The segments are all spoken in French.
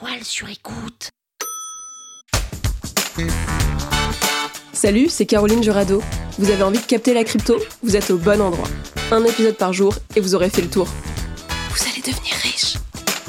La toile sur écoute. Salut, c'est Caroline Jurado. Vous avez envie de capter la crypto? Vous êtes au bon endroit. Un épisode par jour et vous aurez fait le tour. Vous allez devenir riche.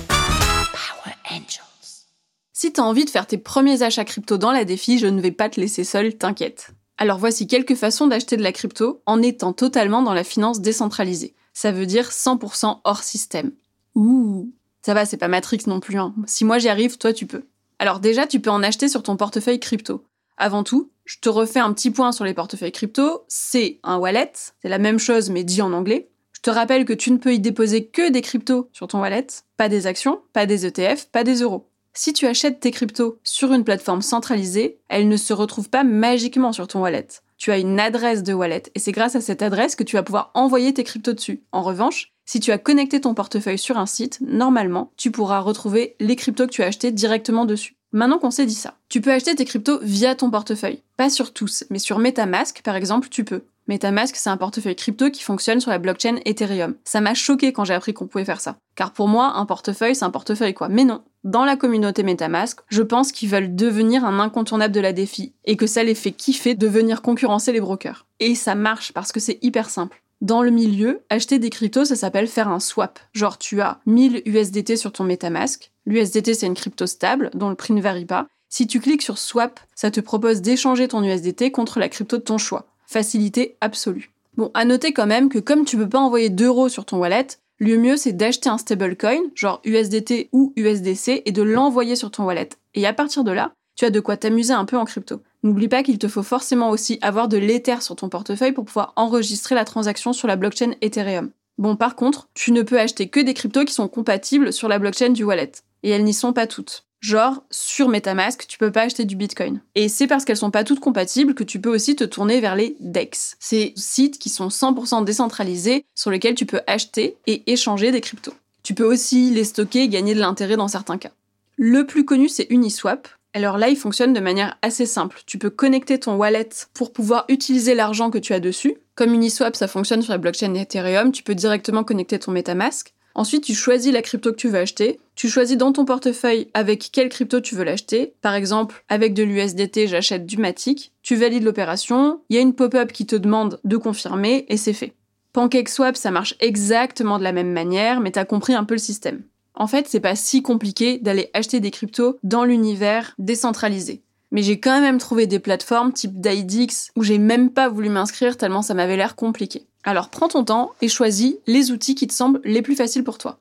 Power Angels. Si t'as envie de faire tes premiers achats crypto dans la défi, je ne vais pas te laisser seul, t'inquiète. Alors voici quelques façons d'acheter de la crypto en étant totalement dans la finance décentralisée. Ça veut dire 100% hors système. Ouh, ça va, c'est pas Matrix non plus. Hein. Si moi j'y arrive, toi tu peux. Alors déjà, tu peux en acheter sur ton portefeuille crypto. Avant tout, je te refais un petit point sur les portefeuilles crypto. C'est un wallet, c'est la même chose mais dit en anglais. Je te rappelle que tu ne peux y déposer que des cryptos sur ton wallet, pas des actions, pas des ETF, pas des euros. Si tu achètes tes cryptos sur une plateforme centralisée, elles ne se retrouvent pas magiquement sur ton wallet. Tu as une adresse de wallet et c'est grâce à cette adresse que tu vas pouvoir envoyer tes cryptos dessus. En revanche, si tu as connecté ton portefeuille sur un site, normalement, tu pourras retrouver les cryptos que tu as achetés directement dessus. Maintenant qu'on s'est dit ça, tu peux acheter tes cryptos via ton portefeuille. Pas sur tous, mais sur MetaMask, par exemple, tu peux. MetaMask, c'est un portefeuille crypto qui fonctionne sur la blockchain Ethereum. Ça m'a choqué quand j'ai appris qu'on pouvait faire ça. Car pour moi, un portefeuille, c'est un portefeuille quoi. Mais non. Dans la communauté MetaMask, je pense qu'ils veulent devenir un incontournable de la défi et que ça les fait kiffer de venir concurrencer les brokers. Et ça marche parce que c'est hyper simple. Dans le milieu, acheter des cryptos, ça s'appelle faire un swap. Genre, tu as 1000 USDT sur ton MetaMask. L'USDT, c'est une crypto stable dont le prix ne varie pas. Si tu cliques sur swap, ça te propose d'échanger ton USDT contre la crypto de ton choix. Facilité absolue. Bon, à noter quand même que comme tu peux pas envoyer d'euros sur ton wallet, le mieux c'est d'acheter un stablecoin, genre USDT ou USDC, et de l'envoyer sur ton wallet. Et à partir de là, tu as de quoi t'amuser un peu en crypto. N'oublie pas qu'il te faut forcément aussi avoir de l'Ether sur ton portefeuille pour pouvoir enregistrer la transaction sur la blockchain Ethereum. Bon, par contre, tu ne peux acheter que des cryptos qui sont compatibles sur la blockchain du wallet. Et elles n'y sont pas toutes. Genre, sur MetaMask, tu peux pas acheter du Bitcoin. Et c'est parce qu'elles sont pas toutes compatibles que tu peux aussi te tourner vers les DEX. Ces sites qui sont 100% décentralisés sur lesquels tu peux acheter et échanger des cryptos. Tu peux aussi les stocker et gagner de l'intérêt dans certains cas. Le plus connu, c'est Uniswap, alors là, il fonctionne de manière assez simple. Tu peux connecter ton wallet pour pouvoir utiliser l'argent que tu as dessus. Comme Uniswap, ça fonctionne sur la blockchain Ethereum, tu peux directement connecter ton MetaMask. Ensuite, tu choisis la crypto que tu veux acheter. Tu choisis dans ton portefeuille avec quelle crypto tu veux l'acheter. Par exemple, avec de l'USDT, j'achète du Matic. Tu valides l'opération. Il y a une pop-up qui te demande de confirmer et c'est fait. PancakeSwap, ça marche exactement de la même manière, mais t'as compris un peu le système. En fait, c'est pas si compliqué d'aller acheter des cryptos dans l'univers décentralisé. Mais j'ai quand même trouvé des plateformes type DIDX où j'ai même pas voulu m'inscrire tellement ça m'avait l'air compliqué. Alors prends ton temps et choisis les outils qui te semblent les plus faciles pour toi.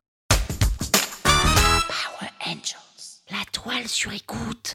Power Angels. La toile sur écoute.